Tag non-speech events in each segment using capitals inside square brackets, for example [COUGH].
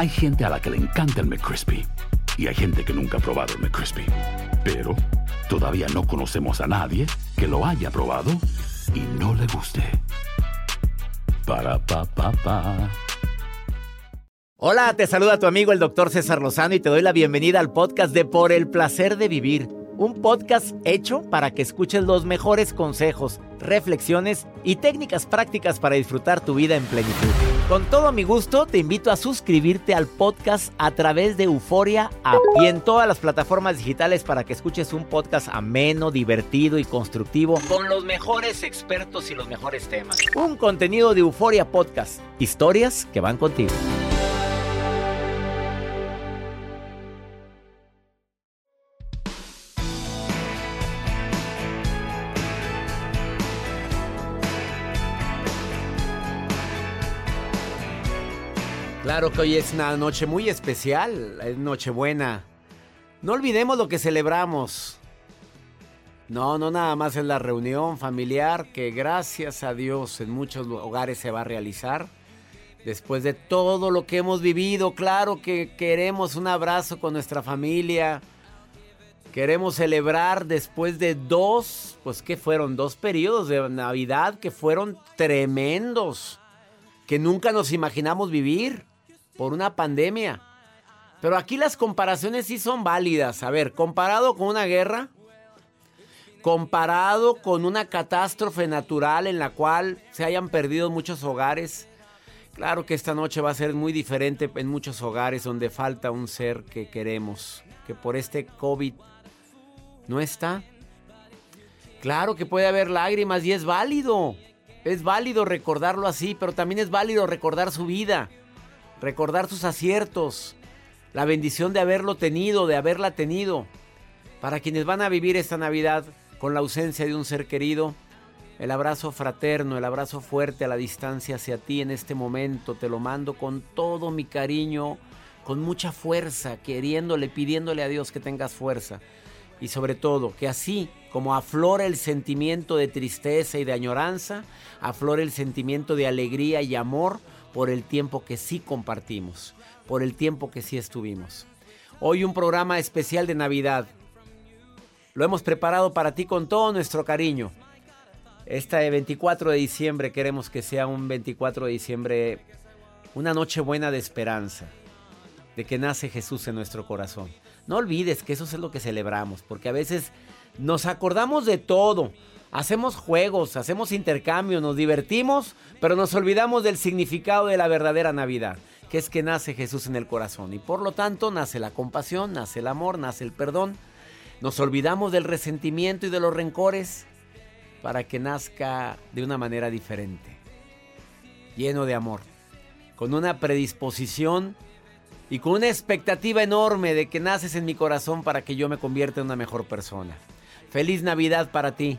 Hay gente a la que le encanta el McCrispy y hay gente que nunca ha probado el McCrispy. Pero todavía no conocemos a nadie que lo haya probado y no le guste. Para pa pa pa. Hola, te saluda tu amigo el doctor César Lozano y te doy la bienvenida al podcast de Por el placer de vivir un podcast hecho para que escuches los mejores consejos, reflexiones y técnicas prácticas para disfrutar tu vida en plenitud. Con todo mi gusto, te invito a suscribirte al podcast a través de Euforia App y en todas las plataformas digitales para que escuches un podcast ameno, divertido y constructivo con los mejores expertos y los mejores temas. Un contenido de Euforia Podcast, historias que van contigo. Claro que hoy es una noche muy especial, es Nochebuena. No olvidemos lo que celebramos. No, no nada más es la reunión familiar que gracias a Dios en muchos hogares se va a realizar. Después de todo lo que hemos vivido, claro que queremos un abrazo con nuestra familia. Queremos celebrar después de dos, pues que fueron dos periodos de Navidad que fueron tremendos, que nunca nos imaginamos vivir por una pandemia. Pero aquí las comparaciones sí son válidas. A ver, comparado con una guerra, comparado con una catástrofe natural en la cual se hayan perdido muchos hogares, claro que esta noche va a ser muy diferente en muchos hogares donde falta un ser que queremos, que por este COVID no está. Claro que puede haber lágrimas y es válido. Es válido recordarlo así, pero también es válido recordar su vida recordar sus aciertos, la bendición de haberlo tenido, de haberla tenido. Para quienes van a vivir esta Navidad con la ausencia de un ser querido, el abrazo fraterno, el abrazo fuerte a la distancia hacia ti en este momento, te lo mando con todo mi cariño, con mucha fuerza, queriéndole, pidiéndole a Dios que tengas fuerza. Y sobre todo, que así como aflora el sentimiento de tristeza y de añoranza, aflora el sentimiento de alegría y amor por el tiempo que sí compartimos, por el tiempo que sí estuvimos. Hoy un programa especial de Navidad. Lo hemos preparado para ti con todo nuestro cariño. Este 24 de diciembre queremos que sea un 24 de diciembre, una noche buena de esperanza, de que nace Jesús en nuestro corazón. No olvides que eso es lo que celebramos, porque a veces nos acordamos de todo, Hacemos juegos, hacemos intercambio, nos divertimos, pero nos olvidamos del significado de la verdadera Navidad, que es que nace Jesús en el corazón. Y por lo tanto nace la compasión, nace el amor, nace el perdón. Nos olvidamos del resentimiento y de los rencores para que nazca de una manera diferente, lleno de amor, con una predisposición y con una expectativa enorme de que naces en mi corazón para que yo me convierta en una mejor persona. Feliz Navidad para ti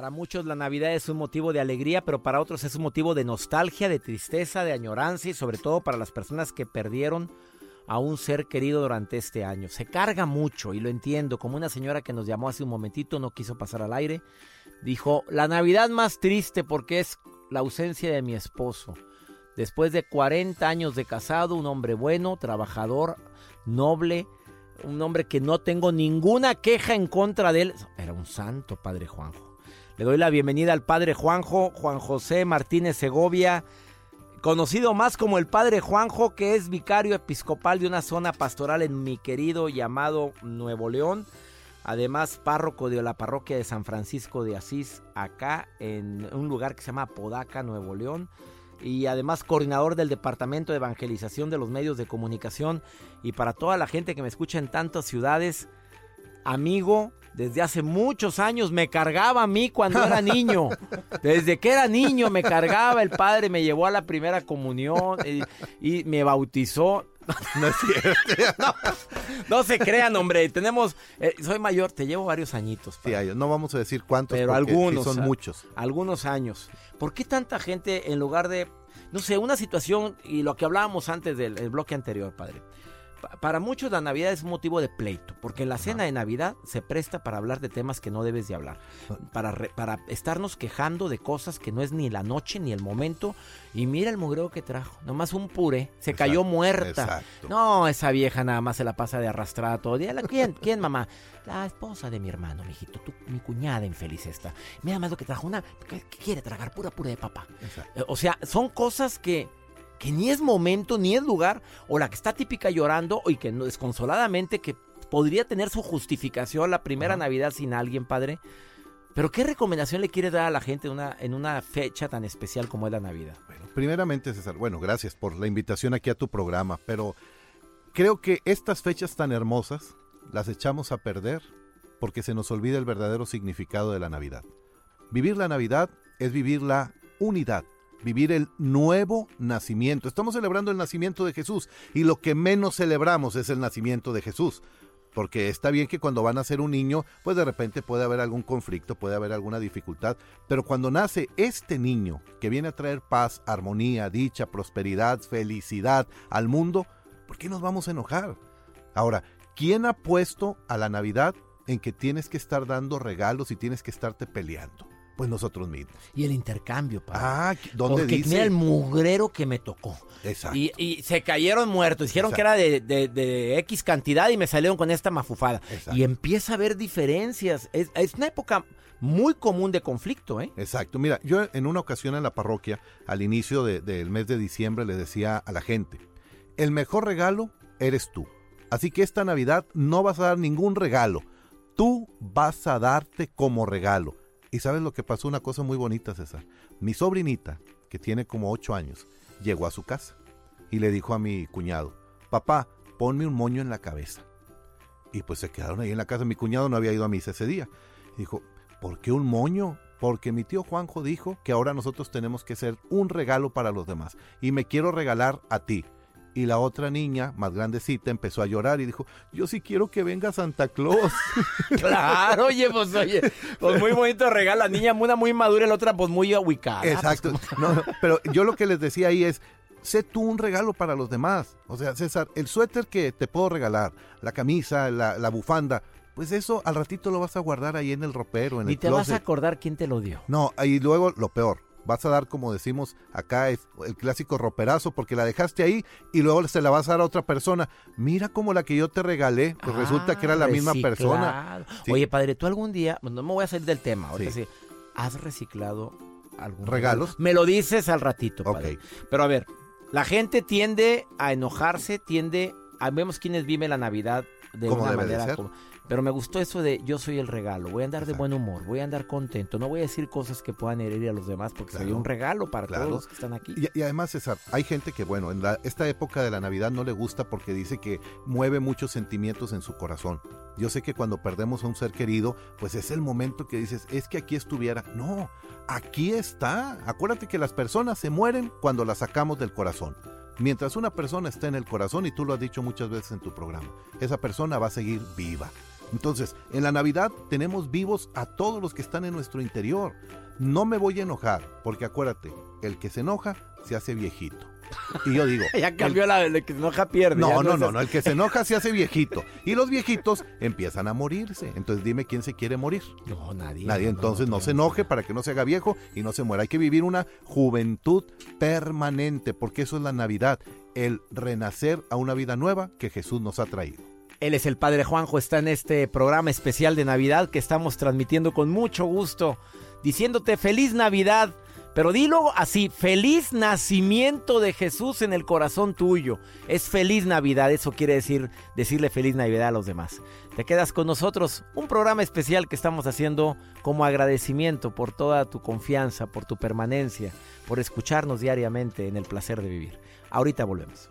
Para muchos la Navidad es un motivo de alegría, pero para otros es un motivo de nostalgia, de tristeza, de añoranza y sobre todo para las personas que perdieron a un ser querido durante este año. Se carga mucho y lo entiendo, como una señora que nos llamó hace un momentito, no quiso pasar al aire, dijo, la Navidad más triste porque es la ausencia de mi esposo. Después de 40 años de casado, un hombre bueno, trabajador, noble, un hombre que no tengo ninguna queja en contra de él. Era un santo, Padre Juanjo. Le doy la bienvenida al Padre Juanjo, Juan José Martínez Segovia, conocido más como el Padre Juanjo, que es vicario episcopal de una zona pastoral en mi querido llamado Nuevo León. Además, párroco de la parroquia de San Francisco de Asís, acá en un lugar que se llama Podaca, Nuevo León y además coordinador del Departamento de Evangelización de los Medios de Comunicación. Y para toda la gente que me escucha en tantas ciudades, amigo, desde hace muchos años me cargaba a mí cuando era [LAUGHS] niño. Desde que era niño me cargaba, el padre me llevó a la primera comunión y, me bautizó. No es cierto. [LAUGHS] No, se crean, hombre. Tenemos, eh, soy mayor, te llevo varios añitos. Sí, no vamos a decir cuántos, pero algunos son muchos. Algunos años. ¿Por qué tanta gente en lugar de, no sé, una situación y lo que hablábamos antes del bloque anterior, padre? Para muchos la Navidad es motivo de pleito, porque la cena de Navidad se presta para hablar de temas que no debes de hablar, ah. para, para estarnos quejando de cosas que no es ni la noche ni el momento. Y mira el mugreo que trajo, nomás un puré, se cayó muerta. No, esa vieja nada más se la pasa de arrastrada todo el día. ¿Quién, quién mamá? La esposa de mi hermano, mijito, tú, mi cuñada infeliz esta. Mira más lo que trajo, una que quiere tragar pura puré de papá. O sea, son cosas que que ni es momento ni es lugar, o la que está típica llorando y que desconsoladamente que podría tener su justificación la primera Navidad sin alguien, padre. Pero ¿qué recomendación le quiere dar a la gente en una, en una fecha tan especial como es la Navidad? Bueno, primeramente, César, bueno, gracias por la invitación aquí a tu programa, pero creo que estas fechas tan hermosas las echamos a perder porque se nos olvida el verdadero significado de la Navidad. Vivir la Navidad es vivir la unidad, vivir el nuevo nacimiento. Estamos celebrando el nacimiento de Jesús y lo que menos celebramos es el nacimiento de Jesús. Porque está bien que cuando van a ser un niño, pues de repente puede haber algún conflicto, puede haber alguna dificultad, pero cuando nace este niño que viene a traer paz, armonía, dicha, prosperidad, felicidad al mundo, ¿por qué nos vamos a enojar? Ahora, ¿quién ha puesto a la Navidad en que tienes que estar dando regalos y tienes que estarte peleando? Pues nosotros mismos. Y el intercambio, padre. Ah, ¿dónde Porque dice? el mugrero que me tocó. Exacto. Y, se cayeron muertos. Dijeron que era de, X cantidad y me salieron con esta mafufada. Y empieza a haber diferencias. Es, una época muy común de conflicto, ¿eh? Exacto. Mira, yo en una ocasión en la parroquia, al inicio del mes de diciembre, le decía a la gente, el mejor regalo eres tú. Así que esta Navidad no vas a dar ningún regalo. Tú vas a darte como regalo. Y sabes lo que pasó, una cosa muy bonita, César. Mi sobrinita, que tiene como ocho años, llegó a su casa y le dijo a mi cuñado, papá, ponme un moño en la cabeza. Y pues se quedaron ahí en la casa. Mi cuñado no había ido a misa ese día. Dijo, ¿por qué un moño? Porque mi tío Juanjo dijo que ahora nosotros tenemos que ser un regalo para los demás. Y me quiero regalar a ti. Y la otra niña, más grandecita, empezó a llorar y dijo, yo sí quiero que venga Santa Claus. [LAUGHS] claro, oye, pues oye, pues muy bonito regalo. La niña una muy madura y la otra pues muy ubicada. Exacto. pero yo lo que les decía ahí es, sé tú un regalo para los demás. O sea, César, el suéter que te puedo regalar, la camisa, la, bufanda, pues eso al ratito lo vas a guardar ahí en el ropero, en y el te vas a acordar quién te lo dio. No, y luego lo peor, vas a dar, como decimos acá, el clásico roperazo, porque la dejaste ahí y luego se la vas a dar a otra persona. Mira como la que yo te regalé, pues resulta que era la misma persona. Oye, padre, tú algún día, no me voy a salir del tema, ahorita sí. ¿has reciclado algún regalos? Me lo dices al ratito, padre. Pero a ver, la gente tiende a enojarse, tiende a, vemos quienes viven la Navidad de una manera como pero me gustó eso de yo soy el regalo, voy a andar de buen humor, voy a andar contento, no voy a decir cosas que puedan herir a los demás porque soy un regalo para todos los que están aquí. Y, además, César, hay gente que, bueno, en esta época de la Navidad no le gusta porque dice que mueve muchos sentimientos en su corazón. Yo sé que cuando perdemos a un ser querido, pues es el momento que dices, es que aquí estuviera. No, aquí está. Acuérdate que las personas se mueren cuando las sacamos del corazón. Mientras una persona está en el corazón, y tú lo has dicho muchas veces en tu programa, esa persona va a seguir viva. Entonces, en la Navidad tenemos vivos a todos los que están en nuestro interior. No me voy a enojar, porque acuérdate, el que se enoja se hace viejito. Y yo digo... [LAUGHS] ya cambió la de que se enoja pierde. No, no, no, no, el que se [LAUGHS] enoja se hace viejito. Y los viejitos empiezan a morirse. Entonces dime quién se quiere morir. No, nadie. Nadie, entonces no, se enoje para que no se haga viejo y no se muera. Hay que vivir una juventud permanente, porque eso es la Navidad, el renacer a una vida nueva que Jesús nos ha traído. Él es el Padre Juanjo, está en este programa especial de Navidad que estamos transmitiendo con mucho gusto, diciéndote feliz Navidad. Pero dilo así, feliz nacimiento de Jesús en el corazón tuyo. Es feliz Navidad, eso quiere decir decirle feliz Navidad a los demás. Te quedas con nosotros, un programa especial que estamos haciendo como agradecimiento por toda tu confianza, por tu permanencia, por escucharnos diariamente en el placer de vivir. Ahorita volvemos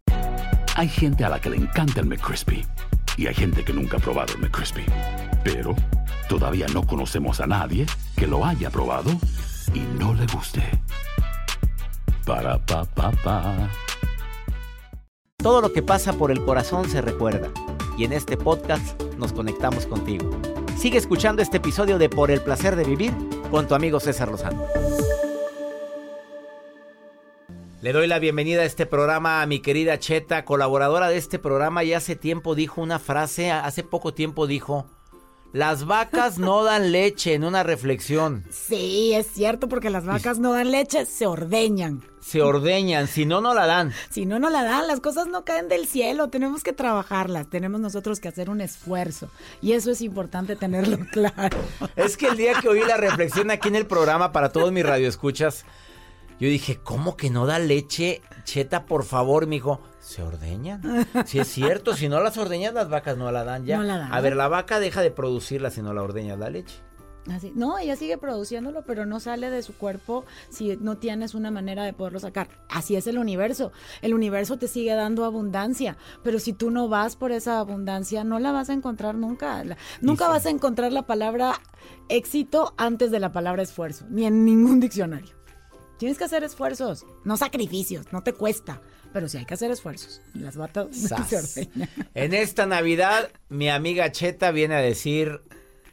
Hay gente a la que le encanta el McCrispy y hay gente que nunca ha probado el McCrispy. Pero todavía no conocemos a nadie que lo haya probado y no le guste. Para pa pa pa. Todo lo que pasa por el corazón se recuerda y en este podcast nos conectamos contigo. Sigue escuchando este episodio de Por el placer de vivir con tu amigo César Lozano. Le doy la bienvenida a este programa a mi querida Cheta, colaboradora de este programa. Y hace tiempo dijo una frase, hace poco tiempo dijo, las vacas no dan leche en una reflexión. Sí, es cierto, porque las vacas no dan leche, se ordeñan. Se ordeñan, si no, no la dan. Si no, no la dan, las cosas no caen del cielo, tenemos que trabajarlas, tenemos nosotros que hacer un esfuerzo. Y eso es importante tenerlo [LAUGHS] claro. Es que el día que oí la reflexión aquí en el programa para todos mis radioescuchas, yo dije, ¿cómo que no da leche? Cheta, por favor, mijo. ¿Se ordeñan? Si es cierto, si no las ordeñas, las vacas no la dan ya. No la dan. A ver, la vaca deja de producirla si no la ordeñas la leche. Así. No, ella sigue produciéndolo, pero no sale de su cuerpo si no tienes una manera de poderlo sacar. Así es el universo. El universo te sigue dando abundancia, pero si tú no vas por esa abundancia, no la vas a encontrar nunca. La- nunca vas a encontrar la palabra éxito antes de la palabra esfuerzo, ni en ningún diccionario. Tienes que hacer esfuerzos, no sacrificios, no te cuesta, pero sí hay que hacer esfuerzos. Las [LAUGHS] se ordeñan. En esta Navidad, mi amiga Cheta viene a decir,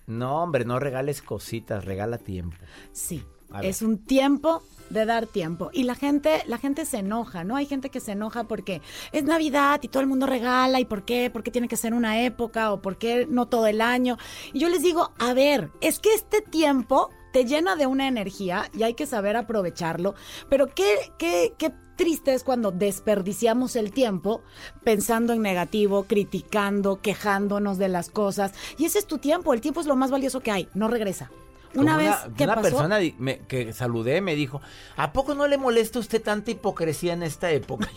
no, hombre, no regales cositas, regala tiempo. Sí, es un tiempo de dar tiempo y la gente la gente se enoja, ¿no? Hay gente que se enoja porque es Navidad y todo el mundo regala y por qué, por qué tiene que ser una época o por qué no todo el año. Y yo les digo, a ver, es que este tiempo te llena de una energía y hay que saber aprovecharlo, pero qué qué qué triste es cuando desperdiciamos el tiempo pensando en negativo, criticando, quejándonos de las cosas. Y ese es tu tiempo, el tiempo es lo más valioso que hay, no regresa. Una vez que una pasó, persona me- que saludé me dijo, ¿a poco no le molesta a usted tanta hipocresía en esta época? [LAUGHS] [LAUGHS]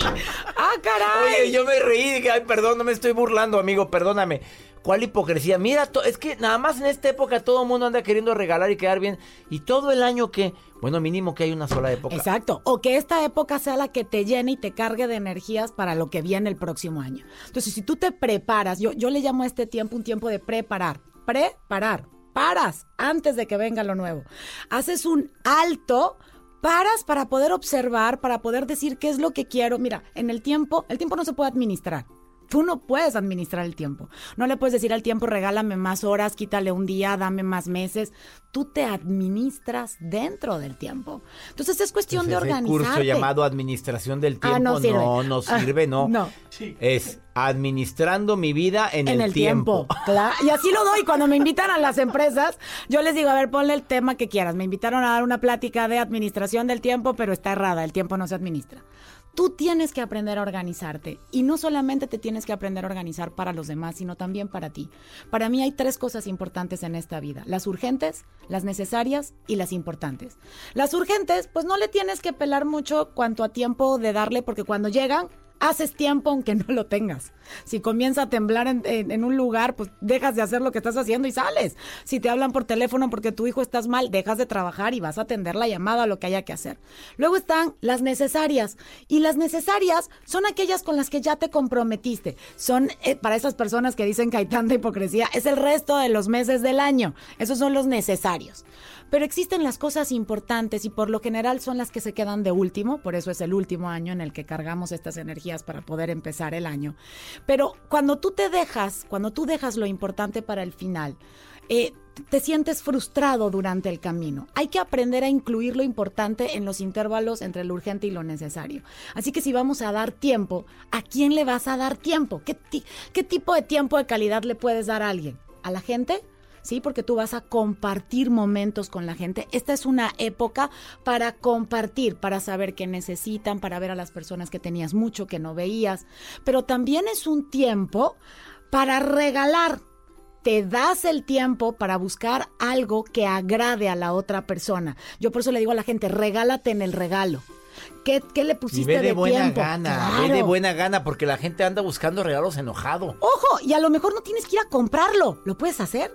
Yo, ¡Ah, caray! Oye, yo me reí, dije, ay, perdón, no me estoy burlando, amigo, perdóname. ¿Cuál hipocresía? Mira, es que nada más en esta época todo el mundo anda queriendo regalar y quedar bien. Y todo el año que, bueno, mínimo que hay una sola época. Exacto. O que esta época sea la que te llene y te cargue de energías para lo que viene el próximo año. Entonces, si tú te preparas, yo, yo le llamo a este tiempo un tiempo de preparar. Preparar. Paras antes de que venga lo nuevo. Haces un alto. Paras para poder observar, para poder decir qué es lo que quiero. Mira, en el tiempo, el tiempo no se puede administrar. Tú no puedes administrar el tiempo. No le puedes decir al tiempo, regálame más horas, quítale un día, dame más meses. Tú te administras dentro del tiempo. Entonces es cuestión de Entonces, ese organizarte. curso llamado Administración del Tiempo Ah, no sirve. no, no Ah, sirve, no. no. Es administrando mi vida en, en el tiempo. Cla- Y así lo doy. Cuando me invitan a las empresas, yo les digo, a ver, ponle el tema que quieras. Me invitaron a dar una plática de administración del tiempo, pero está errada. El tiempo no se administra. Tú tienes que aprender a organizarte. Y no solamente te tienes que aprender a organizar para los demás, sino también para ti. Para mí hay tres cosas importantes en esta vida. Las urgentes, las necesarias y las importantes. Las urgentes, pues no le tienes que pelar mucho cuanto a tiempo de darle, porque cuando llegan, haces tiempo aunque no lo tengas. Si comienza a temblar en, un lugar, pues dejas de hacer lo que estás haciendo y sales. Si te hablan por teléfono porque tu hijo estás mal, dejas de trabajar y vas a atender la llamada lo que haya que hacer. Luego están las necesarias. Y las necesarias son aquellas con las que ya te comprometiste. Son eh, para esas personas que dicen que hay tanta hipocresía, es el resto de los meses del año. Esos son los necesarios. Pero existen las cosas importantes y por lo general son las que se quedan de último, por eso es el último año en el que cargamos estas energías para poder empezar el año. Pero cuando tú te dejas, cuando tú dejas lo importante para el final, eh, te sientes frustrado durante el camino. Hay que aprender a incluir lo importante en los intervalos entre lo urgente y lo necesario. Así que si vamos a dar tiempo, ¿a quién le vas a dar tiempo? ¿Qué, qué tipo de tiempo de calidad le puedes dar a alguien? ¿A la gente? ¿Sí? Porque tú vas a compartir momentos con la gente. Esta es una época para compartir, para saber qué necesitan, para ver a las personas que tenías mucho que no veías, pero también es un tiempo para regalar. Te das el tiempo para buscar algo que agrade a la otra persona. Yo por eso le digo a la gente, regálate en el regalo. ¿Qué, le pusiste y ve de, buena gana, ve de buena gana, porque la gente anda buscando regalos enojado. Ojo, y a lo mejor no tienes que ir a comprarlo, lo puedes hacer.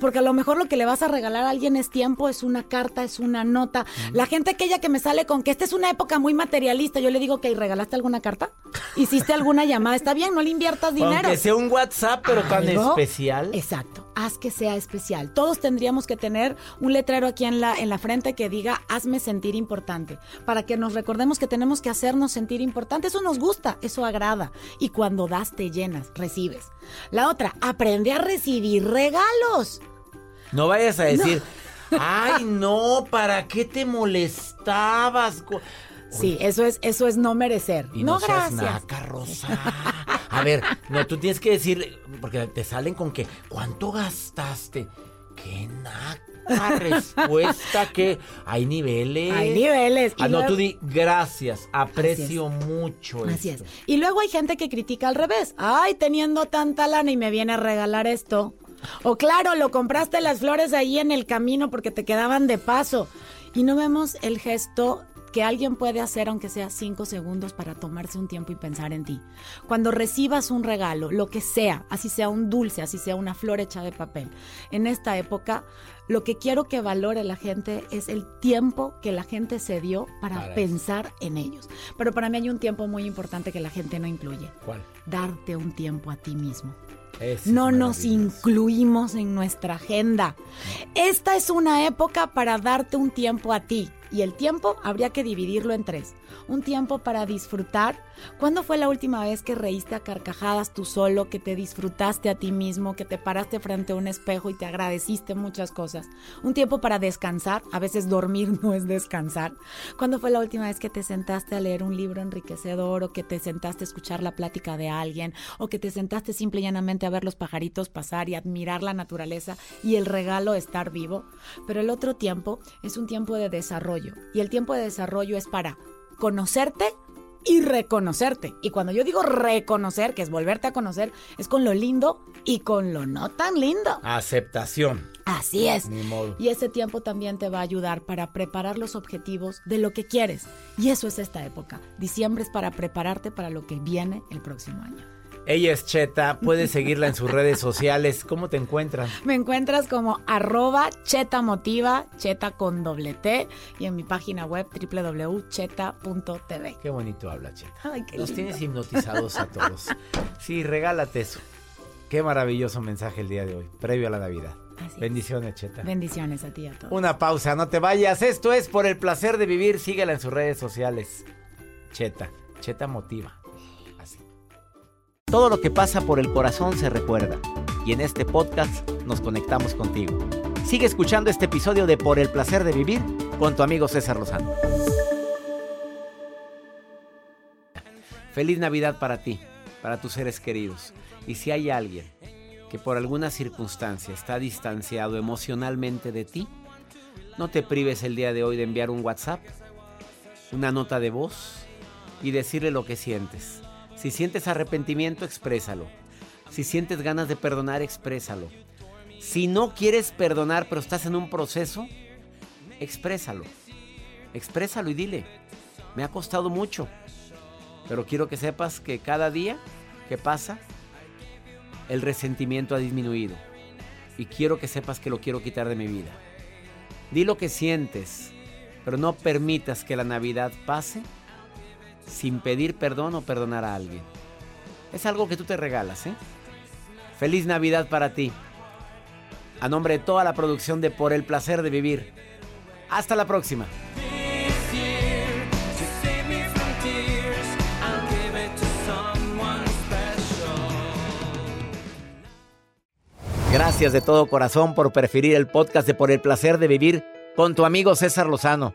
Porque a lo mejor lo que le vas a regalar a alguien es tiempo, es una carta, es una nota. La gente aquella que me sale con que esta es una época muy materialista, yo le digo que regalaste alguna carta, hiciste alguna llamada, está bien, no le inviertas dinero. Que sea un WhatsApp, pero tan especial. Exacto, haz que sea especial. Todos tendríamos que tener un letrero aquí en la, en la frente que diga, hazme sentir importante, para que nos recordemos que tenemos que hacernos sentir importante. Eso nos gusta, eso agrada. Y cuando das, te llenas, recibes. La otra, aprende a recibir regalos. No vayas a decir, ay, no, ¿para qué te molestabas? Sí, eso es, eso es no merecer. Y no, gracias. A ver, no, tú tienes que decir, porque te salen con que, ¿cuánto gastaste? ¡Qué naca respuesta! que hay niveles. Hay niveles. Ah, no, tú di gracias, aprecio mucho Así es. Y luego hay gente que critica al revés. Ay, teniendo tanta lana y me viene a regalar esto. O claro, lo compraste las flores ahí en el camino porque te quedaban de paso. Y no vemos el gesto que alguien puede hacer aunque sea cinco segundos para tomarse un tiempo y pensar en ti. Cuando recibas un regalo, lo que sea, así sea un dulce, así sea una flor hecha de papel, en esta época lo que quiero que valore la gente es el tiempo que la gente se dio para, pensar en ellos. Pero para mí hay un tiempo muy importante que la gente no incluye. ¿Cuál? Darte un tiempo a ti mismo no nos incluimos en nuestra agenda. Esta es una época para darte un tiempo a ti y el tiempo habría que dividirlo en tres un tiempo para disfrutar. ¿Cuándo fue la última vez que reíste a carcajadas tú solo, que te disfrutaste a ti mismo, que te paraste frente a un espejo y te agradeciste muchas cosas? Un tiempo para descansar, a veces dormir [LAUGHS] no es descansar. ¿Cuándo fue la última vez que te sentaste a leer un libro enriquecedor o que te sentaste a escuchar la plática de alguien o que te sentaste simple y llanamente a ver los pajaritos pasar y admirar la naturaleza y el regalo estar vivo? Pero el otro tiempo es un tiempo de desarrollo y el tiempo de desarrollo es para conocerte y reconocerte. Y cuando yo digo reconocer, que es volverte a conocer, es con lo lindo y con lo no tan lindo. Aceptación. Así es. Y ese tiempo también te va a ayudar para preparar los objetivos de lo que quieres. Y eso es esta época. Diciembre es para prepararte para lo que viene el próximo año. Ella es Cheta, puedes [LAUGHS] seguirla en sus redes sociales. ¿Cómo te encuentran? Me encuentras como arroba Cheta Motiva, Cheta con doble T, y en mi página web www.cheta.tv. Qué bonito habla Cheta. Ay, qué Los tienes hipnotizados a todos. [LAUGHS] Sí, regálate eso. Qué maravilloso mensaje el día de hoy, previo a la Navidad. Bendiciones, Cheta. Bendiciones a ti y a todos. Una pausa, no te vayas. Esto es por el placer de vivir. Síguela en sus redes sociales. Cheta, Cheta Motiva. Todo lo que pasa por el corazón se recuerda y en este podcast nos conectamos contigo. Sigue escuchando este episodio de Por el placer de vivir con tu amigo César Lozano. Feliz Navidad para ti, para tus seres queridos. Y si hay alguien que por alguna circunstancia está distanciado emocionalmente de ti, no te prives el día de hoy de enviar un WhatsApp, una nota de voz y decirle lo que sientes si sientes arrepentimiento, exprésalo. Si sientes ganas de perdonar, exprésalo. Si no quieres perdonar, pero estás en un proceso, exprésalo. Exprésalo y dile, me ha costado mucho. Pero quiero que sepas que cada día que pasa, el resentimiento ha disminuido. Y quiero que sepas que lo quiero quitar de mi vida. Di lo que sientes, pero no permitas que la Navidad pase sin pedir perdón o perdonar a alguien. Es algo que tú te regalas, ¿eh? Feliz Navidad para ti. A nombre de toda la producción de Por el placer de vivir. Hasta la próxima. Gracias de todo corazón por preferir el podcast de Por el placer de vivir con tu amigo César Lozano.